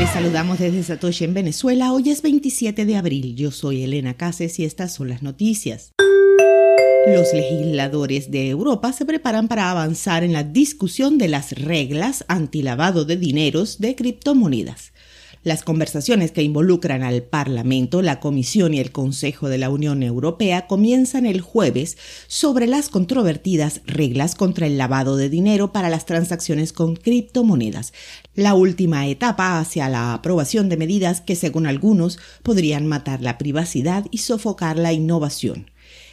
Les saludamos desde Satoshi en Venezuela. Hoy es 27 de abril. Yo soy Elena Cases y estas son las noticias. Los legisladores de Europa se preparan para avanzar en la discusión de las reglas antilavado de dineros de criptomonedas. Las conversaciones que involucran al Parlamento, la Comisión y el Consejo de la Unión Europea comienzan el jueves sobre las controvertidas reglas contra el lavado de dinero para las transacciones con criptomonedas, la última etapa hacia la aprobación de medidas que, según algunos, podrían matar la privacidad y sofocar la innovación.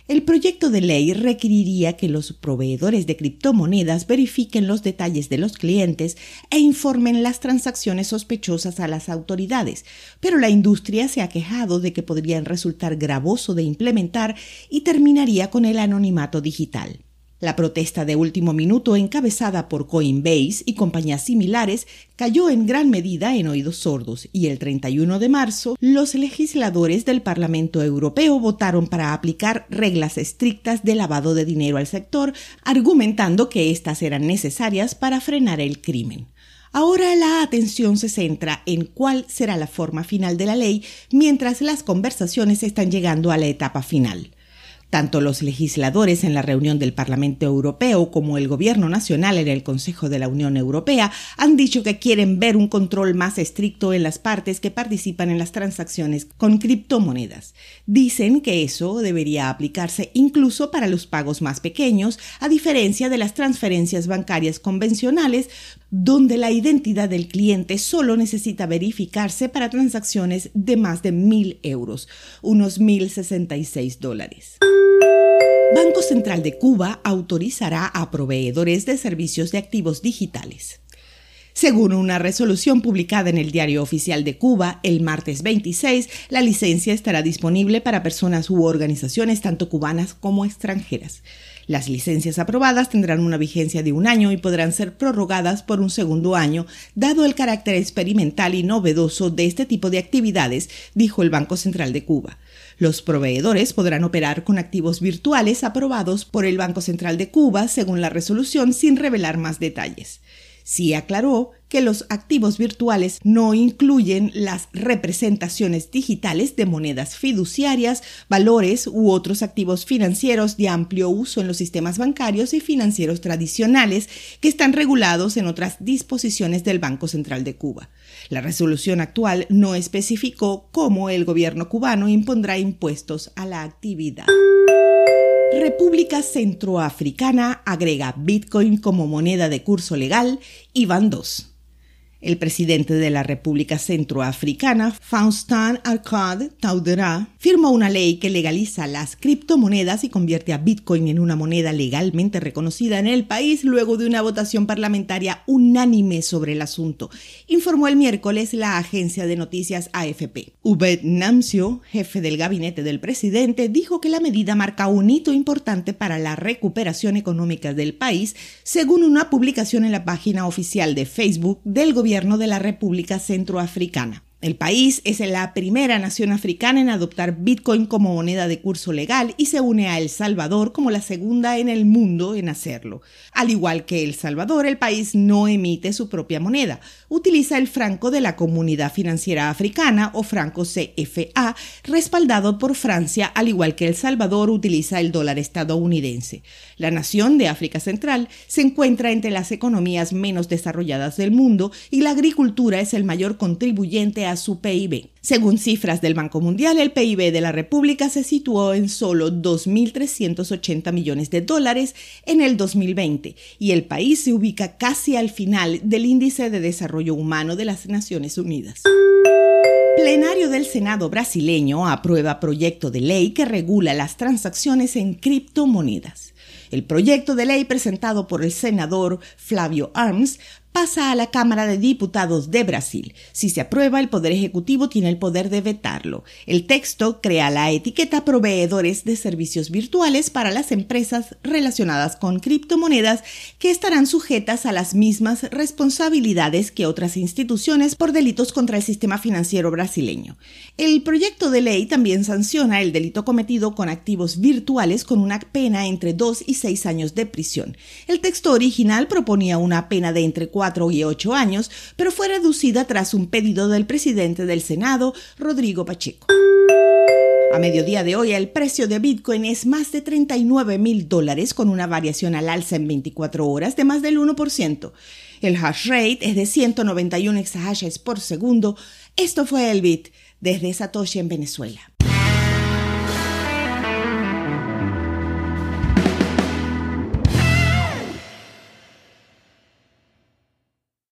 El proyecto de ley requeriría que los proveedores de criptomonedas verifiquen los detalles de los clientes e informen las transacciones sospechosas a las autoridades, pero la industria se ha quejado de que podrían resultar gravoso de implementar y terminaría con el anonimato digital. La protesta de último minuto encabezada por Coinbase y compañías similares cayó en gran medida en oídos sordos y el 31 de marzo los legisladores del Parlamento Europeo votaron para aplicar reglas estrictas de lavado de dinero al sector, argumentando que éstas eran necesarias para frenar el crimen. Ahora la atención se centra en cuál será la forma final de la ley mientras las conversaciones están llegando a la etapa final. Tanto los legisladores en la reunión del Parlamento Europeo como el Gobierno Nacional en el Consejo de la Unión Europea han dicho que quieren ver un control más estricto en las partes que participan en las transacciones con criptomonedas. Dicen que eso debería aplicarse incluso para los pagos más pequeños, a diferencia de las transferencias bancarias convencionales, donde la identidad del cliente solo necesita verificarse para transacciones de más de mil euros, unos mil sesenta y seis dólares. Banco Central de Cuba autorizará a proveedores de servicios de activos digitales. Según una resolución publicada en el Diario Oficial de Cuba el martes 26, la licencia estará disponible para personas u organizaciones tanto cubanas como extranjeras. Las licencias aprobadas tendrán una vigencia de un año y podrán ser prorrogadas por un segundo año, dado el carácter experimental y novedoso de este tipo de actividades, dijo el Banco Central de Cuba. Los proveedores podrán operar con activos virtuales aprobados por el Banco Central de Cuba, según la resolución, sin revelar más detalles. Sí aclaró que los activos virtuales no incluyen las representaciones digitales de monedas fiduciarias, valores u otros activos financieros de amplio uso en los sistemas bancarios y financieros tradicionales que están regulados en otras disposiciones del Banco Central de Cuba. La resolución actual no especificó cómo el gobierno cubano impondrá impuestos a la actividad. República Centroafricana agrega Bitcoin como moneda de curso legal y van dos. El presidente de la República Centroafricana, Faustin Arcade Taudera, firmó una ley que legaliza las criptomonedas y convierte a Bitcoin en una moneda legalmente reconocida en el país luego de una votación parlamentaria unánime sobre el asunto, informó el miércoles la agencia de noticias AFP. Ubed Namcio, jefe del gabinete del presidente, dijo que la medida marca un hito importante para la recuperación económica del país, según una publicación en la página oficial de Facebook del gobierno gobierno de la República Centroafricana. El país es la primera nación africana en adoptar Bitcoin como moneda de curso legal y se une a El Salvador como la segunda en el mundo en hacerlo. Al igual que El Salvador, el país no emite su propia moneda. Utiliza el franco de la Comunidad Financiera Africana o franco CFA, respaldado por Francia, al igual que El Salvador utiliza el dólar estadounidense. La nación de África Central se encuentra entre las economías menos desarrolladas del mundo y la agricultura es el mayor contribuyente a su PIB. Según cifras del Banco Mundial, el PIB de la República se situó en solo 2.380 millones de dólares en el 2020 y el país se ubica casi al final del Índice de Desarrollo Humano de las Naciones Unidas. Plenario del Senado brasileño aprueba proyecto de ley que regula las transacciones en criptomonedas. El proyecto de ley presentado por el senador Flavio Arms pasa a la Cámara de Diputados de Brasil. Si se aprueba, el Poder Ejecutivo tiene el poder de vetarlo. El texto crea la etiqueta proveedores de servicios virtuales para las empresas relacionadas con criptomonedas que estarán sujetas a las mismas responsabilidades que otras instituciones por delitos contra el sistema financiero brasileño. El proyecto de ley también sanciona el delito cometido con activos virtuales con una pena entre 2 y 6 años de prisión. El texto original proponía una pena de entre 4 y 8 años, pero fue reducida tras un pedido del presidente del Senado, Rodrigo Pacheco. A mediodía de hoy, el precio de Bitcoin es más de 39 mil dólares, con una variación al alza en 24 horas de más del 1%. El hash rate es de 191 exahashes por segundo. Esto fue el Bit desde Satoshi en Venezuela.